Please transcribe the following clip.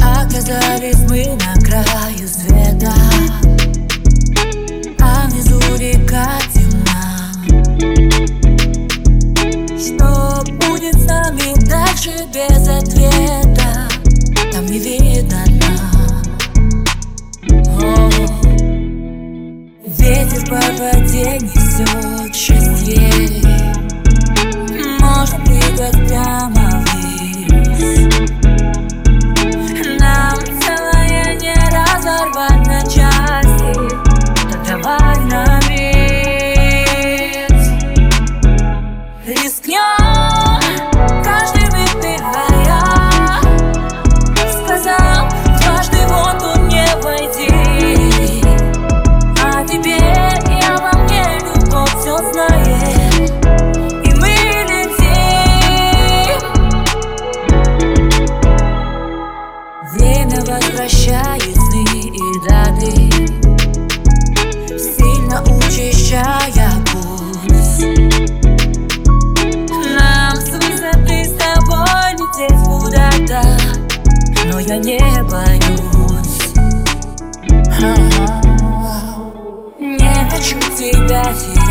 Оказались мы на краю света А внизу река темна Что будет с нами дальше без ответа? Там не видно возвращает сны и даты Сильно учащая пульс Нам с высоты с тобой лететь куда-то Но я не боюсь. Не хочу тебя терять,